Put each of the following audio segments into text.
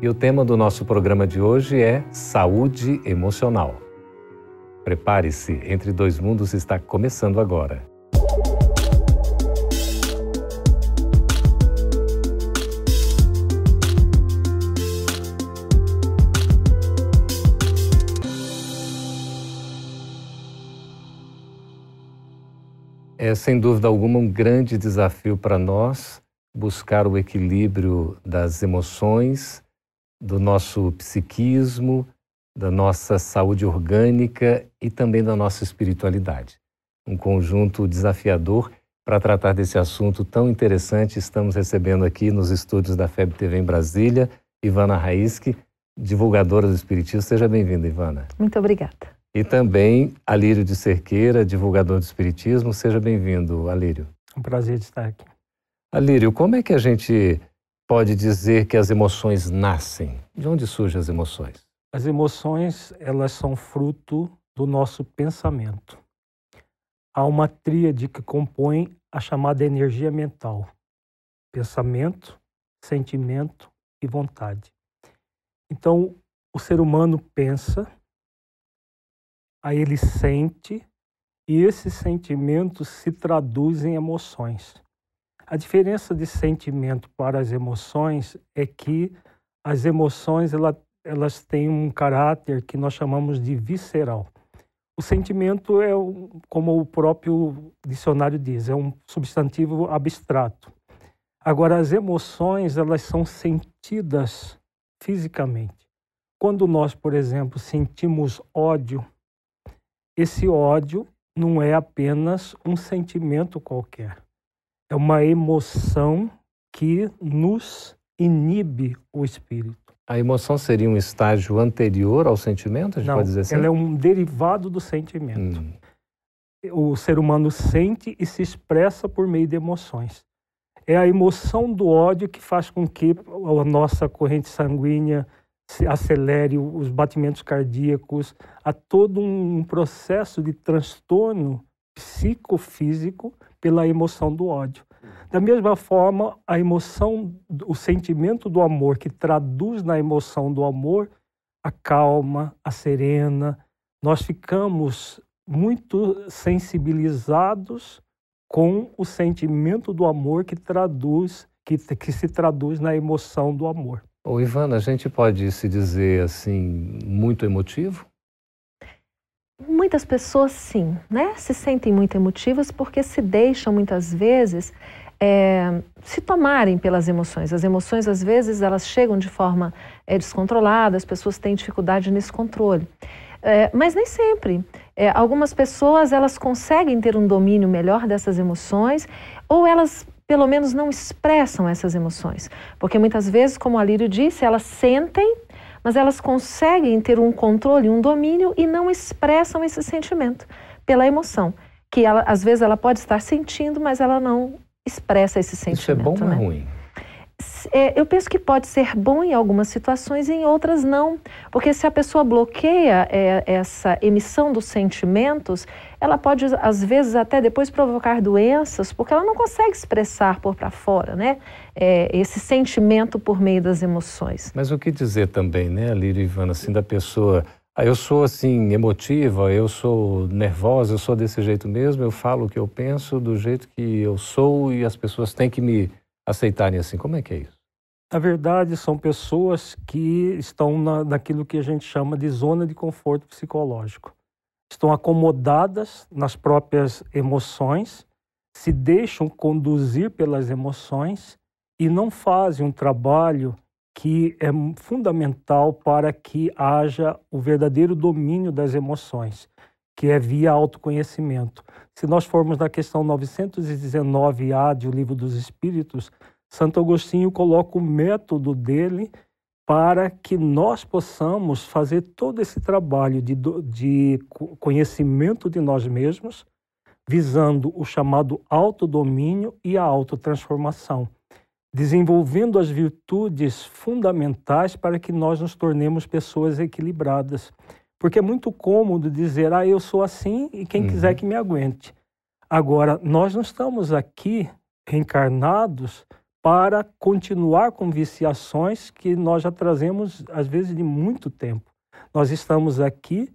e o tema do nosso programa de hoje é Saúde Emocional. Prepare-se, Entre Dois Mundos está começando agora. É sem dúvida alguma um grande desafio para nós buscar o equilíbrio das emoções do nosso psiquismo, da nossa saúde orgânica e também da nossa espiritualidade. Um conjunto desafiador para tratar desse assunto tão interessante. Estamos recebendo aqui nos estúdios da FEB TV em Brasília, Ivana Raíski, divulgadora do Espiritismo. Seja bem-vinda, Ivana. Muito obrigada. E também Alírio de Cerqueira, divulgador do Espiritismo. Seja bem-vindo, Alírio. Um prazer estar aqui. Alírio, como é que a gente pode dizer que as emoções nascem? De onde surgem as emoções? As emoções, elas são fruto do nosso pensamento. Há uma tríade que compõe a chamada energia mental: pensamento, sentimento e vontade. Então, o ser humano pensa, aí ele sente, e esses sentimentos se traduzem em emoções. A diferença de sentimento para as emoções é que as emoções ela, elas têm um caráter que nós chamamos de visceral. O sentimento é, como o próprio dicionário diz, é um substantivo abstrato. Agora, as emoções elas são sentidas fisicamente. Quando nós, por exemplo, sentimos ódio, esse ódio não é apenas um sentimento qualquer é uma emoção que nos inibe o espírito. A emoção seria um estágio anterior ao sentimento, a gente Não, pode dizer assim? ela é um derivado do sentimento. Hum. O ser humano sente e se expressa por meio de emoções. É a emoção do ódio que faz com que a nossa corrente sanguínea se acelere, os batimentos cardíacos, há todo um processo de transtorno psicofísico pela emoção do ódio. Da mesma forma, a emoção, o sentimento do amor que traduz na emoção do amor a calma, a serena, nós ficamos muito sensibilizados com o sentimento do amor que traduz que, que se traduz na emoção do amor. Ô Ivana, a gente pode se dizer assim muito emotivo? Muitas pessoas, sim, né? Se sentem muito emotivas porque se deixam muitas vezes é, se tomarem pelas emoções. As emoções, às vezes, elas chegam de forma é, descontrolada, as pessoas têm dificuldade nesse controle. É, mas nem sempre. É, algumas pessoas, elas conseguem ter um domínio melhor dessas emoções ou elas pelo menos não expressam essas emoções. Porque muitas vezes, como a Lírio disse, elas sentem mas elas conseguem ter um controle, um domínio e não expressam esse sentimento pela emoção, que ela, às vezes ela pode estar sentindo, mas ela não expressa esse sentimento. Isso é bom né? ou ruim? É, eu penso que pode ser bom em algumas situações e em outras não. Porque se a pessoa bloqueia é, essa emissão dos sentimentos, ela pode, às vezes, até depois provocar doenças, porque ela não consegue expressar por para fora, né? É, esse sentimento por meio das emoções. Mas o que dizer também, né, Lírio Ivana, assim, da pessoa. Ah, eu sou assim emotiva, eu sou nervosa, eu sou desse jeito mesmo, eu falo o que eu penso do jeito que eu sou e as pessoas têm que me aceitarem assim. Como é que é isso? Na verdade, são pessoas que estão na, naquilo que a gente chama de zona de conforto psicológico. Estão acomodadas nas próprias emoções, se deixam conduzir pelas emoções e não fazem um trabalho que é fundamental para que haja o verdadeiro domínio das emoções, que é via autoconhecimento. Se nós formos na questão 919A de O Livro dos Espíritos, Santo Agostinho coloca o método dele para que nós possamos fazer todo esse trabalho de, de conhecimento de nós mesmos, visando o chamado autodomínio e a autotransformação, desenvolvendo as virtudes fundamentais para que nós nos tornemos pessoas equilibradas. Porque é muito cômodo dizer, ah, eu sou assim e quem uhum. quiser que me aguente. Agora, nós não estamos aqui reencarnados para continuar com viciações que nós já trazemos, às vezes, de muito tempo. Nós estamos aqui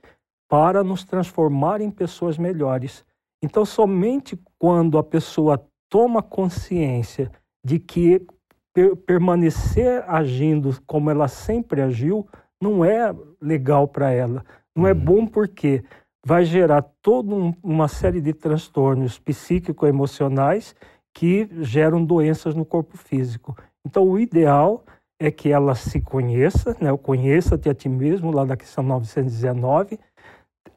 para nos transformar em pessoas melhores. Então, somente quando a pessoa toma consciência de que per permanecer agindo como ela sempre agiu não é legal para ela. Não é uhum. bom porque vai gerar toda um, uma série de transtornos psíquico-emocionais que geram doenças no corpo físico. Então, o ideal é que ela se conheça, né? conheça-te a ti mesmo, lá da questão 919.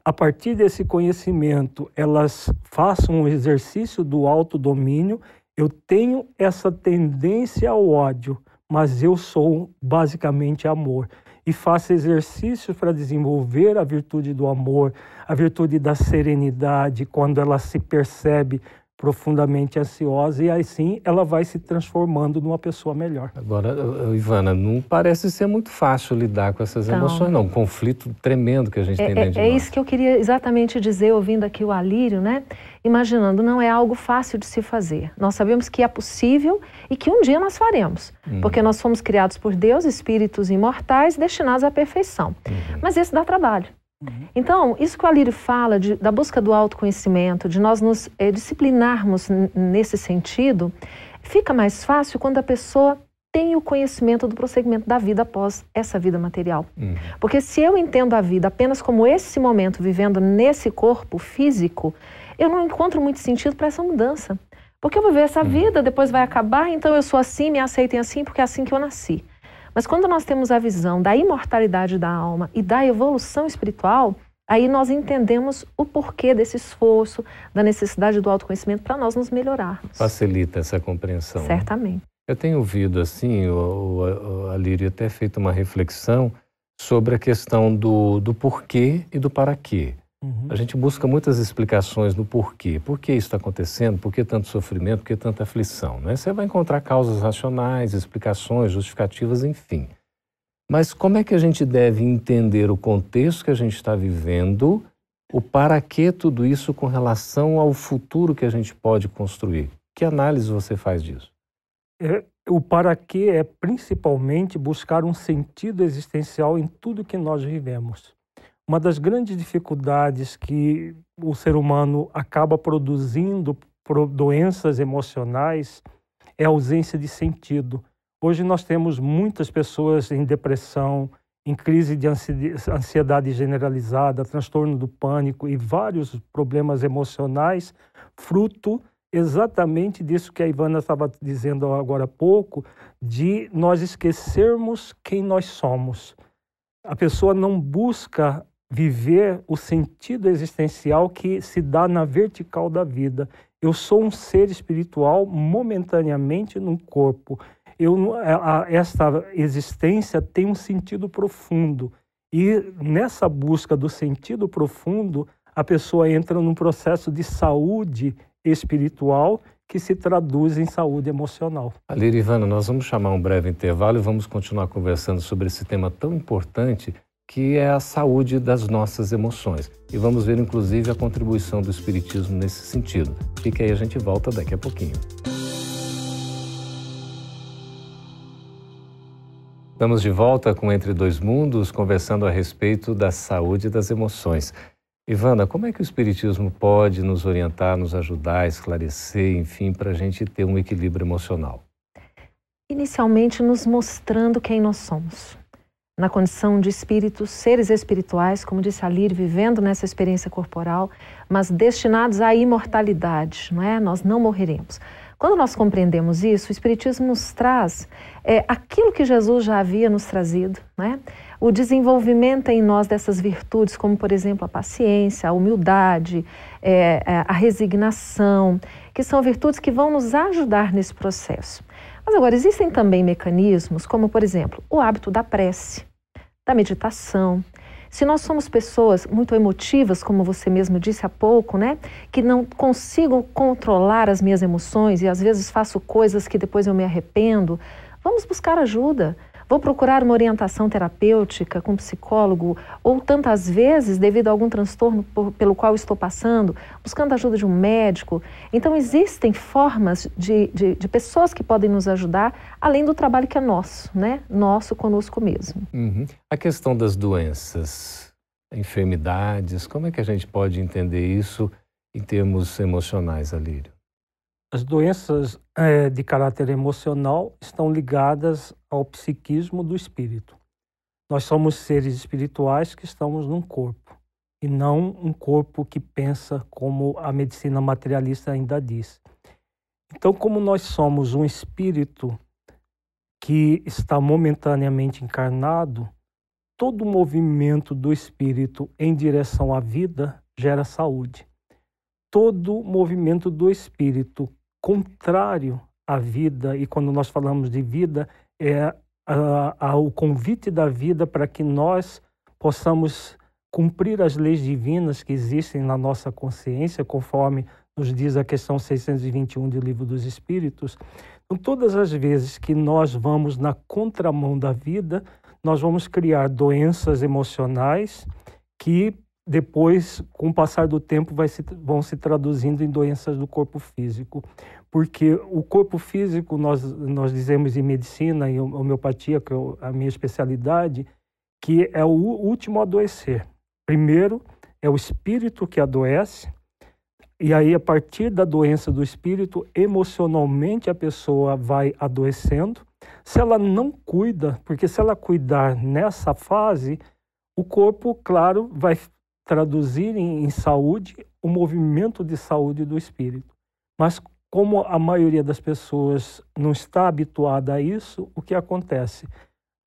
A partir desse conhecimento, elas façam um exercício do autodomínio. Eu tenho essa tendência ao ódio, mas eu sou basicamente amor. E faça exercícios para desenvolver a virtude do amor, a virtude da serenidade, quando ela se percebe profundamente ansiosa e assim ela vai se transformando numa pessoa melhor. Agora, Ivana, não parece ser muito fácil lidar com essas então, emoções, não. Um conflito tremendo que a gente é, tem dentro é, de nós. É isso que eu queria exatamente dizer, ouvindo aqui o Alírio, né? Imaginando, não é algo fácil de se fazer. Nós sabemos que é possível e que um dia nós faremos, uhum. porque nós fomos criados por Deus, espíritos imortais, destinados à perfeição. Uhum. Mas isso dá trabalho. Uhum. Então, isso que o Alírio fala de, da busca do autoconhecimento, de nós nos é, disciplinarmos nesse sentido, fica mais fácil quando a pessoa tem o conhecimento do prosseguimento da vida após essa vida material. Uhum. Porque se eu entendo a vida apenas como esse momento vivendo nesse corpo físico, eu não encontro muito sentido para essa mudança. Porque eu vou viver essa uhum. vida, depois vai acabar, então eu sou assim, me aceitem assim, porque é assim que eu nasci. Mas quando nós temos a visão da imortalidade da alma e da evolução espiritual, aí nós entendemos o porquê desse esforço, da necessidade do autoconhecimento para nós nos melhorarmos. Facilita essa compreensão. Né? Certamente. Né? Eu tenho ouvido assim, o, o, a Lírio até feito uma reflexão sobre a questão do, do porquê e do para quê. Uhum. A gente busca muitas explicações do porquê. Por que isso está acontecendo? Por que tanto sofrimento? Por que tanta aflição? Né? Você vai encontrar causas racionais, explicações, justificativas, enfim. Mas como é que a gente deve entender o contexto que a gente está vivendo, o para que tudo isso com relação ao futuro que a gente pode construir? Que análise você faz disso? É, o para que é principalmente buscar um sentido existencial em tudo que nós vivemos. Uma das grandes dificuldades que o ser humano acaba produzindo doenças emocionais é a ausência de sentido. Hoje nós temos muitas pessoas em depressão, em crise de ansiedade generalizada, transtorno do pânico e vários problemas emocionais, fruto exatamente disso que a Ivana estava dizendo agora há pouco, de nós esquecermos quem nós somos. A pessoa não busca viver o sentido existencial que se dá na vertical da vida. Eu sou um ser espiritual momentaneamente num corpo. Eu, a, esta existência tem um sentido profundo. E nessa busca do sentido profundo, a pessoa entra num processo de saúde espiritual que se traduz em saúde emocional. Ali, Ivana, nós vamos chamar um breve intervalo e vamos continuar conversando sobre esse tema tão importante que é a saúde das nossas emoções. E vamos ver, inclusive, a contribuição do Espiritismo nesse sentido. Fique aí, a gente volta daqui a pouquinho. Estamos de volta com Entre Dois Mundos, conversando a respeito da saúde das emoções. Ivana, como é que o Espiritismo pode nos orientar, nos ajudar, esclarecer, enfim, para a gente ter um equilíbrio emocional? Inicialmente, nos mostrando quem nós somos na condição de espíritos, seres espirituais, como disse Alir, vivendo nessa experiência corporal, mas destinados à imortalidade, não é? Nós não morreremos. Quando nós compreendemos isso, o Espiritismo nos traz é, aquilo que Jesus já havia nos trazido, né? o desenvolvimento em nós dessas virtudes, como por exemplo a paciência, a humildade, é, é a resignação, que são virtudes que vão nos ajudar nesse processo. Mas agora, existem também mecanismos, como, por exemplo, o hábito da prece, da meditação. Se nós somos pessoas muito emotivas, como você mesmo disse há pouco, né, que não consigo controlar as minhas emoções e às vezes faço coisas que depois eu me arrependo, vamos buscar ajuda. Vou procurar uma orientação terapêutica com psicólogo, ou tantas vezes, devido a algum transtorno por, pelo qual estou passando, buscando a ajuda de um médico. Então, existem formas de, de, de, pessoas que podem nos ajudar, além do trabalho que é nosso, né? Nosso conosco mesmo. Uhum. A questão das doenças, enfermidades, como é que a gente pode entender isso em termos emocionais, Alírio? As doenças é, de caráter emocional estão ligadas ao psiquismo do espírito. Nós somos seres espirituais que estamos num corpo e não um corpo que pensa como a medicina materialista ainda diz. Então, como nós somos um espírito que está momentaneamente encarnado, todo movimento do espírito em direção à vida gera saúde todo movimento do espírito contrário à vida, e quando nós falamos de vida, é a, a, o convite da vida para que nós possamos cumprir as leis divinas que existem na nossa consciência, conforme nos diz a questão 621 do Livro dos Espíritos. Então, todas as vezes que nós vamos na contramão da vida, nós vamos criar doenças emocionais que depois, com o passar do tempo, se, vão se traduzindo em doenças do corpo físico. Porque o corpo físico, nós, nós dizemos em medicina, em homeopatia, que é a minha especialidade, que é o último adoecer. Primeiro é o espírito que adoece, e aí, a partir da doença do espírito, emocionalmente a pessoa vai adoecendo. Se ela não cuida, porque se ela cuidar nessa fase, o corpo, claro, vai traduzir em, em saúde o movimento de saúde do espírito. Mas como a maioria das pessoas não está habituada a isso, o que acontece?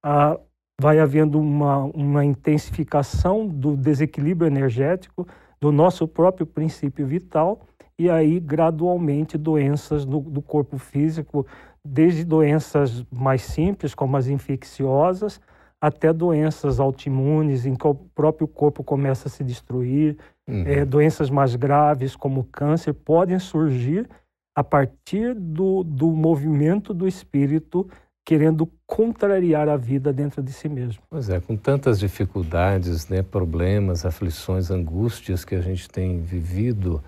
Ah, vai havendo uma, uma intensificação do desequilíbrio energético do nosso próprio princípio vital e aí gradualmente doenças do, do corpo físico, desde doenças mais simples como as infecciosas até doenças autoimunes, em que o próprio corpo começa a se destruir, uhum. é, doenças mais graves, como câncer, podem surgir a partir do, do movimento do espírito querendo contrariar a vida dentro de si mesmo. Pois é, com tantas dificuldades, né, problemas, aflições, angústias que a gente tem vivido,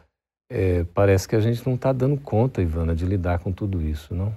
é, parece que a gente não está dando conta, Ivana, de lidar com tudo isso, não?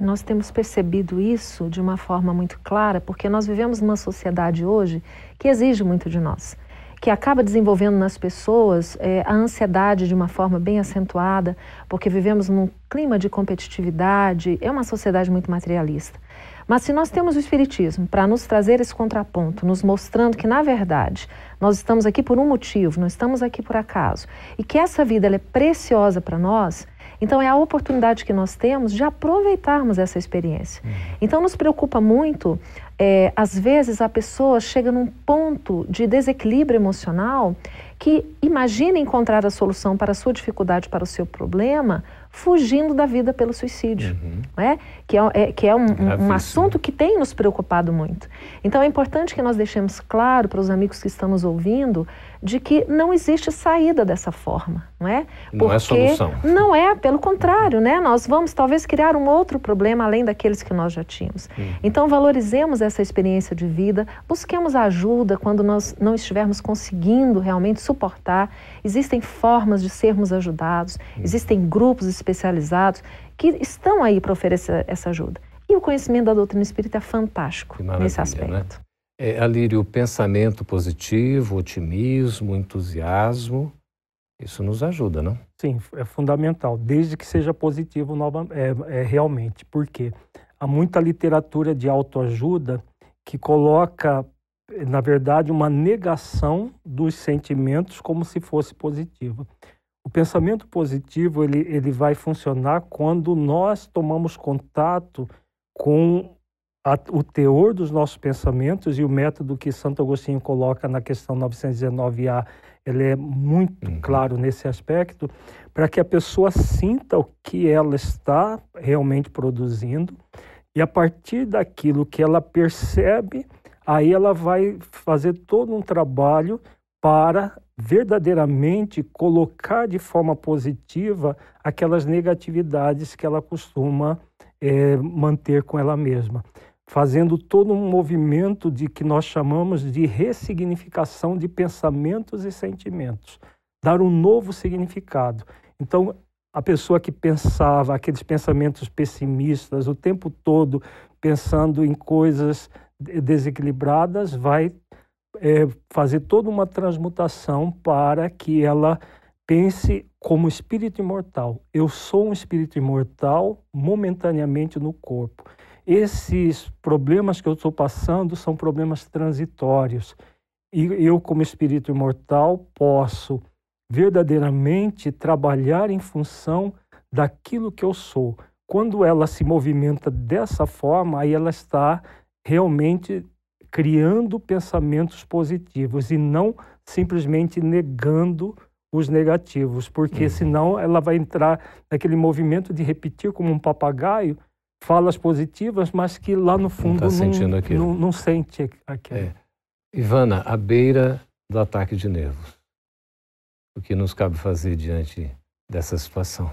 Nós temos percebido isso de uma forma muito clara, porque nós vivemos numa sociedade hoje que exige muito de nós, que acaba desenvolvendo nas pessoas é, a ansiedade de uma forma bem acentuada, porque vivemos num clima de competitividade, é uma sociedade muito materialista. Mas se nós temos o Espiritismo para nos trazer esse contraponto, nos mostrando que, na verdade, nós estamos aqui por um motivo, não estamos aqui por acaso, e que essa vida é preciosa para nós, então, é a oportunidade que nós temos de aproveitarmos essa experiência. Uhum. Então, nos preocupa muito, é, às vezes, a pessoa chega num ponto de desequilíbrio emocional que imagina encontrar a solução para a sua dificuldade, para o seu problema, fugindo da vida pelo suicídio, uhum. né? que é, é que é um, um, assunto que tem nos preocupado muito. Então é importante que nós deixemos claro para os amigos que estão nos ouvindo de que não existe saída dessa forma, não é? Porque não é solução. Não é, pelo contrário, né? Nós vamos talvez criar um outro problema além daqueles que nós já tínhamos. Uhum. Então valorizemos essa experiência de vida, busquemos ajuda quando nós não estivermos conseguindo realmente suportar. Existem formas de sermos ajudados, uhum. existem grupos especializados que estão aí para oferecer essa ajuda. E o conhecimento da doutrina espírita é fantástico nesse né? aspecto. Né? É, Alírio, pensamento positivo, otimismo, entusiasmo, isso nos ajuda, não? Sim, é fundamental, desde que seja positivo nova, é, é realmente, porque há muita literatura de autoajuda que coloca, na verdade, uma negação dos sentimentos como se fosse positivo. O pensamento positivo ele, ele vai funcionar quando nós tomamos contato com a, o teor dos nossos pensamentos e o método que Santo Agostinho coloca na questão 919A ele é muito uhum. claro nesse aspecto, para que a pessoa sinta o que ela está realmente produzindo e a partir daquilo que ela percebe, aí ela vai fazer todo um trabalho para verdadeiramente colocar de forma positiva aquelas negatividades que ela costuma é, manter com ela mesma, fazendo todo um movimento de que nós chamamos de ressignificação de pensamentos e sentimentos, dar um novo significado. Então, a pessoa que pensava aqueles pensamentos pessimistas o tempo todo, pensando em coisas desequilibradas, vai é, fazer toda uma transmutação para que ela pense como espírito imortal. Eu sou um espírito imortal momentaneamente no corpo. Esses problemas que eu estou passando são problemas transitórios. E eu, como espírito imortal, posso verdadeiramente trabalhar em função daquilo que eu sou. Quando ela se movimenta dessa forma, aí ela está realmente criando pensamentos positivos e não simplesmente negando os negativos, porque uhum. senão ela vai entrar naquele movimento de repetir como um papagaio falas positivas, mas que lá no fundo não, tá não, não, não sente aquilo. É. Ivana, à beira do ataque de nervos, o que nos cabe fazer diante dessa situação?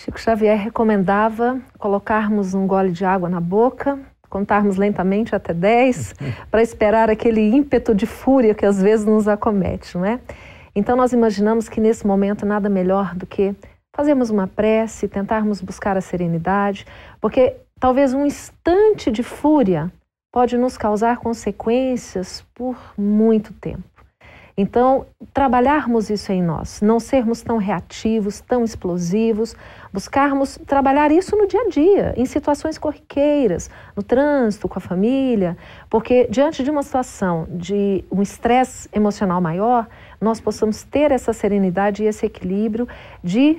Chico Xavier recomendava colocarmos um gole de água na boca, contarmos lentamente até 10, para esperar aquele ímpeto de fúria que às vezes nos acomete, não é? Então nós imaginamos que nesse momento nada melhor do que fazermos uma prece, tentarmos buscar a serenidade, porque talvez um instante de fúria pode nos causar consequências por muito tempo. Então, trabalharmos isso em nós, não sermos tão reativos, tão explosivos, buscarmos trabalhar isso no dia a dia, em situações corriqueiras, no trânsito, com a família, porque diante de uma situação de um estresse emocional maior, nós possamos ter essa serenidade e esse equilíbrio de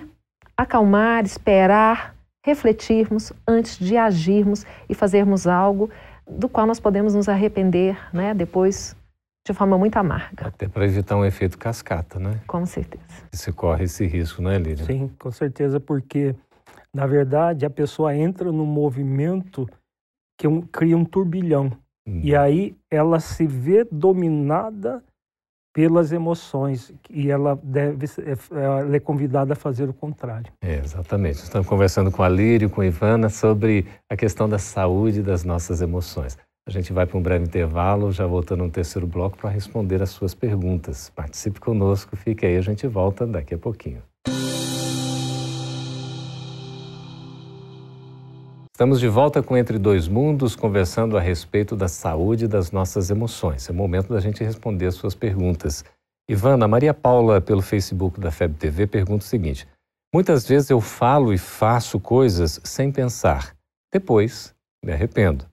acalmar, esperar, refletirmos antes de agirmos e fazermos algo do qual nós podemos nos arrepender, né, depois de forma muito amarga. Até para evitar um efeito cascata, né? Com certeza. Você corre esse risco, não é, Lídia? Sim, com certeza, porque, na verdade, a pessoa entra no movimento que um, cria um turbilhão. Hum. E aí ela se vê dominada pelas emoções e ela deve ela é convidada a fazer o contrário. É, exatamente. Estamos conversando com a Lírio, com a Ivana sobre a questão da saúde das nossas emoções. A gente vai para um breve intervalo, já voltando no terceiro bloco para responder as suas perguntas. Participe conosco, fique aí, a gente volta daqui a pouquinho. Estamos de volta com Entre Dois Mundos, conversando a respeito da saúde das nossas emoções. É o momento da gente responder as suas perguntas. Ivana, Maria Paula, pelo Facebook da FEB TV, pergunta o seguinte: Muitas vezes eu falo e faço coisas sem pensar. Depois, me arrependo.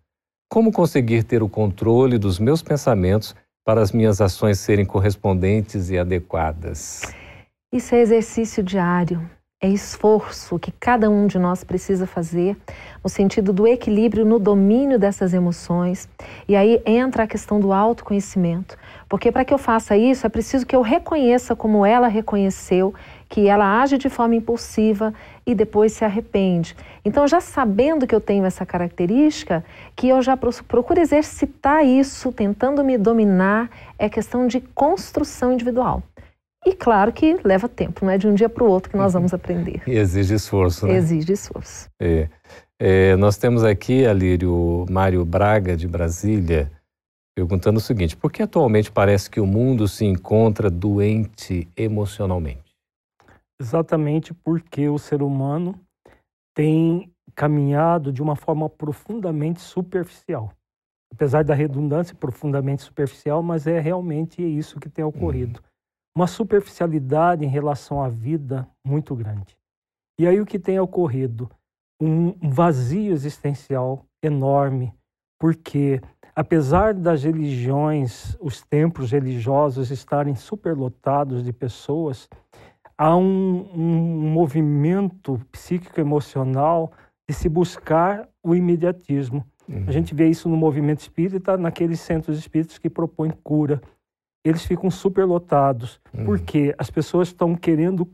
Como conseguir ter o controle dos meus pensamentos para as minhas ações serem correspondentes e adequadas? Isso é exercício diário, é esforço que cada um de nós precisa fazer no sentido do equilíbrio no domínio dessas emoções. E aí entra a questão do autoconhecimento. Porque para que eu faça isso, é preciso que eu reconheça como ela reconheceu que ela age de forma impulsiva e depois se arrepende. Então, já sabendo que eu tenho essa característica, que eu já procuro exercitar isso, tentando me dominar, é questão de construção individual. E claro que leva tempo, não é de um dia para o outro que nós vamos aprender. E exige esforço, né? Exige esforço. É. É, nós temos aqui, Alírio, Mário Braga, de Brasília, perguntando o seguinte: por que atualmente parece que o mundo se encontra doente emocionalmente? Exatamente porque o ser humano tem caminhado de uma forma profundamente superficial. Apesar da redundância, profundamente superficial, mas é realmente isso que tem ocorrido. Uhum. Uma superficialidade em relação à vida muito grande. E aí o que tem ocorrido? Um vazio existencial enorme, porque apesar das religiões, os templos religiosos estarem superlotados de pessoas, há um, um movimento psíquico-emocional de se buscar o imediatismo. Uhum. A gente vê isso no movimento espírita, naqueles centros espíritas que propõem cura. Eles ficam superlotados, uhum. porque as pessoas estão querendo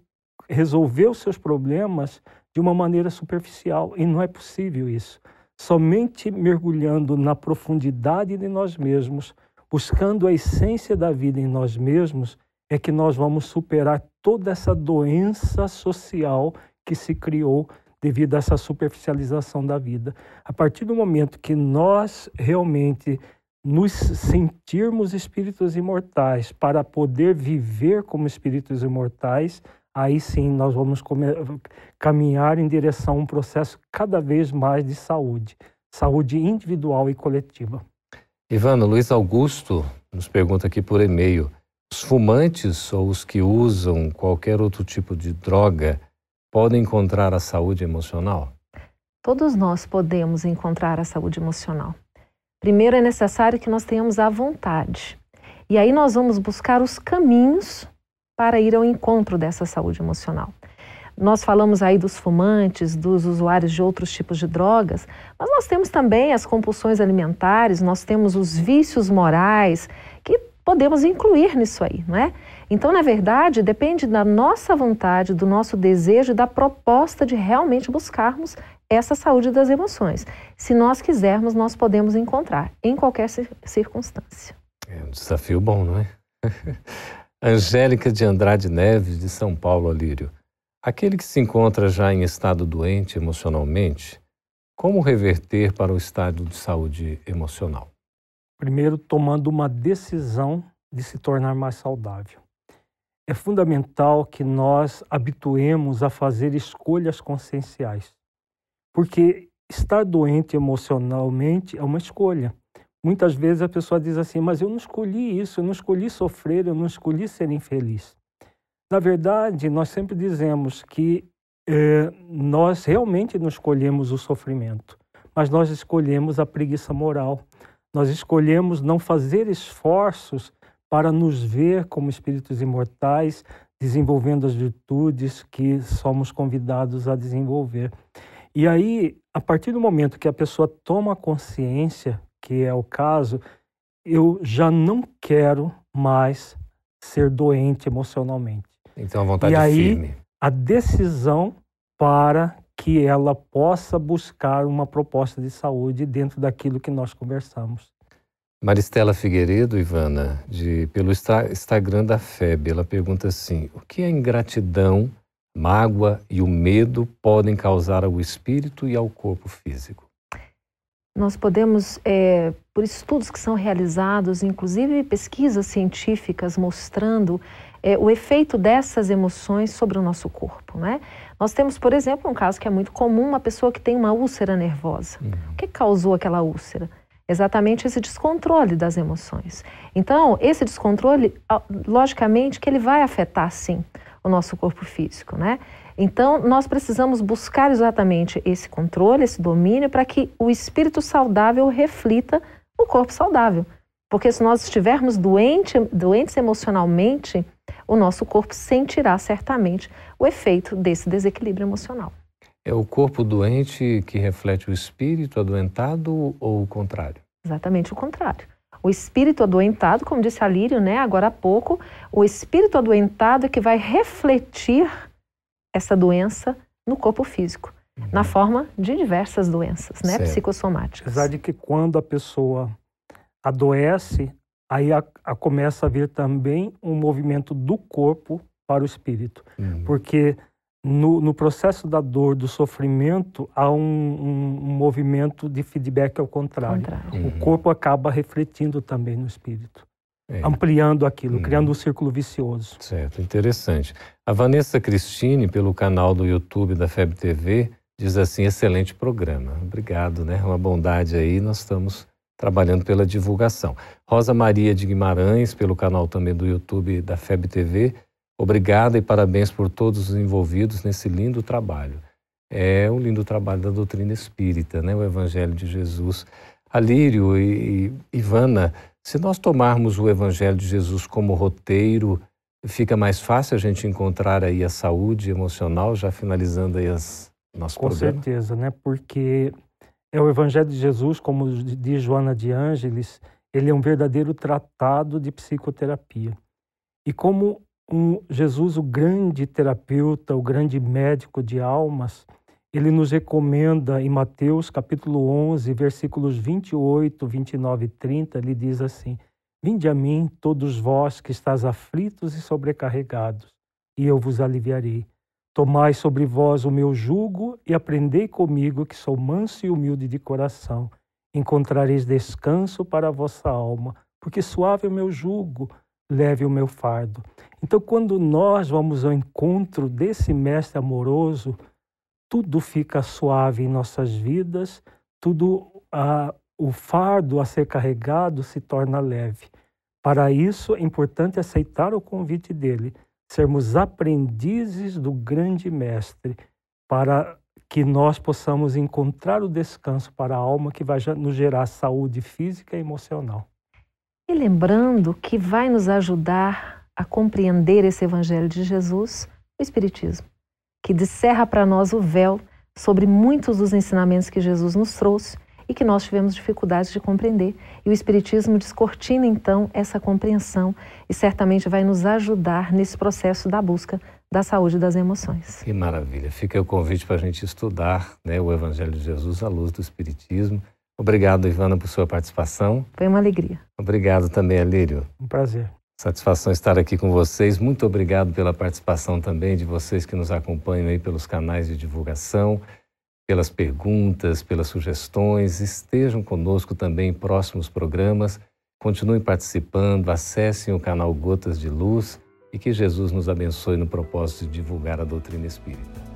resolver os seus problemas de uma maneira superficial e não é possível isso. Somente mergulhando na profundidade de nós mesmos, buscando a essência da vida em nós mesmos, é que nós vamos superar toda essa doença social que se criou devido a essa superficialização da vida. A partir do momento que nós realmente nos sentirmos espíritos imortais para poder viver como espíritos imortais, aí sim nós vamos caminhar em direção a um processo cada vez mais de saúde, saúde individual e coletiva. Ivana, Luiz Augusto nos pergunta aqui por e-mail: os fumantes ou os que usam qualquer outro tipo de droga podem encontrar a saúde emocional? Todos nós podemos encontrar a saúde emocional. Primeiro é necessário que nós tenhamos a vontade. E aí nós vamos buscar os caminhos para ir ao encontro dessa saúde emocional. Nós falamos aí dos fumantes, dos usuários de outros tipos de drogas, mas nós temos também as compulsões alimentares, nós temos os vícios morais, que podemos incluir nisso aí, não é? Então, na verdade, depende da nossa vontade, do nosso desejo e da proposta de realmente buscarmos essa saúde das emoções. Se nós quisermos, nós podemos encontrar em qualquer circunstância. É um desafio bom, não é? Angélica de Andrade Neves, de São Paulo, Alírio. Aquele que se encontra já em estado doente emocionalmente, como reverter para o estado de saúde emocional? Primeiro, tomando uma decisão de se tornar mais saudável. É fundamental que nós habituemos a fazer escolhas conscienciais, porque estar doente emocionalmente é uma escolha. Muitas vezes a pessoa diz assim: Mas eu não escolhi isso, eu não escolhi sofrer, eu não escolhi ser infeliz. Na verdade, nós sempre dizemos que eh, nós realmente não escolhemos o sofrimento, mas nós escolhemos a preguiça moral. Nós escolhemos não fazer esforços para nos ver como espíritos imortais, desenvolvendo as virtudes que somos convidados a desenvolver. E aí, a partir do momento que a pessoa toma consciência que é o caso, eu já não quero mais ser doente emocionalmente. Então a vontade e é aí, firme. a decisão para que ela possa buscar uma proposta de saúde dentro daquilo que nós conversamos. Maristela Figueiredo, Ivana, de, pelo Instagram da FEB, ela pergunta assim: o que a ingratidão, mágoa e o medo podem causar ao espírito e ao corpo físico? Nós podemos, é, por estudos que são realizados, inclusive pesquisas científicas mostrando é, o efeito dessas emoções sobre o nosso corpo. Né? Nós temos, por exemplo, um caso que é muito comum, uma pessoa que tem uma úlcera nervosa. Uhum. O que causou aquela úlcera? Exatamente esse descontrole das emoções. Então, esse descontrole, logicamente, que ele vai afetar, sim, o nosso corpo físico, né? Então, nós precisamos buscar exatamente esse controle, esse domínio, para que o espírito saudável reflita o corpo saudável. Porque se nós estivermos doente, doentes emocionalmente, o nosso corpo sentirá certamente o efeito desse desequilíbrio emocional. É o corpo doente que reflete o espírito adoentado ou o contrário? Exatamente o contrário. O espírito adoentado, como disse a Lírio, né, agora há pouco, o espírito adoentado é que vai refletir essa doença no corpo físico, uhum. na forma de diversas doenças né, psicossomáticas. Apesar de que quando a pessoa adoece, aí a, a começa a vir também um movimento do corpo para o espírito. Uhum. Porque no, no, processo da dor, do sofrimento, há um, um, um movimento de feedback ao contrário. contrário. Uhum. O corpo acaba refletindo também no espírito. É. Ampliando aquilo, criando um círculo vicioso. Certo, interessante. A Vanessa Cristine, pelo canal do YouTube da FEB TV, diz assim: excelente programa. Obrigado, né? Uma bondade aí, nós estamos trabalhando pela divulgação. Rosa Maria de Guimarães, pelo canal também do YouTube da FEB TV, obrigada e parabéns por todos os envolvidos nesse lindo trabalho. É um lindo trabalho da doutrina espírita, né? O Evangelho de Jesus. Alírio e Ivana, se nós tomarmos o Evangelho de Jesus como roteiro, fica mais fácil a gente encontrar aí a saúde emocional, já finalizando aí as nosso Com certeza, né? Porque é o Evangelho de Jesus, como diz Joana de Ângeles, ele é um verdadeiro tratado de psicoterapia. E como um, Jesus, o grande terapeuta, o grande médico de almas, ele nos recomenda em Mateus capítulo 11, versículos 28, 29 e 30, ele diz assim: Vinde a mim, todos vós que estáis aflitos e sobrecarregados, e eu vos aliviarei. Tomai sobre vós o meu jugo e aprendei comigo, que sou manso e humilde de coração. Encontrareis descanso para a vossa alma, porque suave é o meu jugo, leve o meu fardo. Então, quando nós vamos ao encontro desse mestre amoroso, tudo fica suave em nossas vidas, tudo ah, o fardo a ser carregado se torna leve. Para isso é importante aceitar o convite dele sermos aprendizes do grande Mestre, para que nós possamos encontrar o descanso para a alma que vai nos gerar saúde física e emocional. E lembrando que vai nos ajudar a compreender esse Evangelho de Jesus, o Espiritismo, que descerra para nós o véu sobre muitos dos ensinamentos que Jesus nos trouxe e que nós tivemos dificuldades de compreender. E o Espiritismo descortina, então, essa compreensão e certamente vai nos ajudar nesse processo da busca da saúde das emoções. Que maravilha. Fica o convite para a gente estudar né, o Evangelho de Jesus à luz do Espiritismo. Obrigado, Ivana, por sua participação. Foi uma alegria. Obrigado também, Alírio. Um prazer. Satisfação estar aqui com vocês. Muito obrigado pela participação também de vocês que nos acompanham aí pelos canais de divulgação pelas perguntas, pelas sugestões. Estejam conosco também em próximos programas. Continuem participando, acessem o canal Gotas de Luz e que Jesus nos abençoe no propósito de divulgar a doutrina espírita.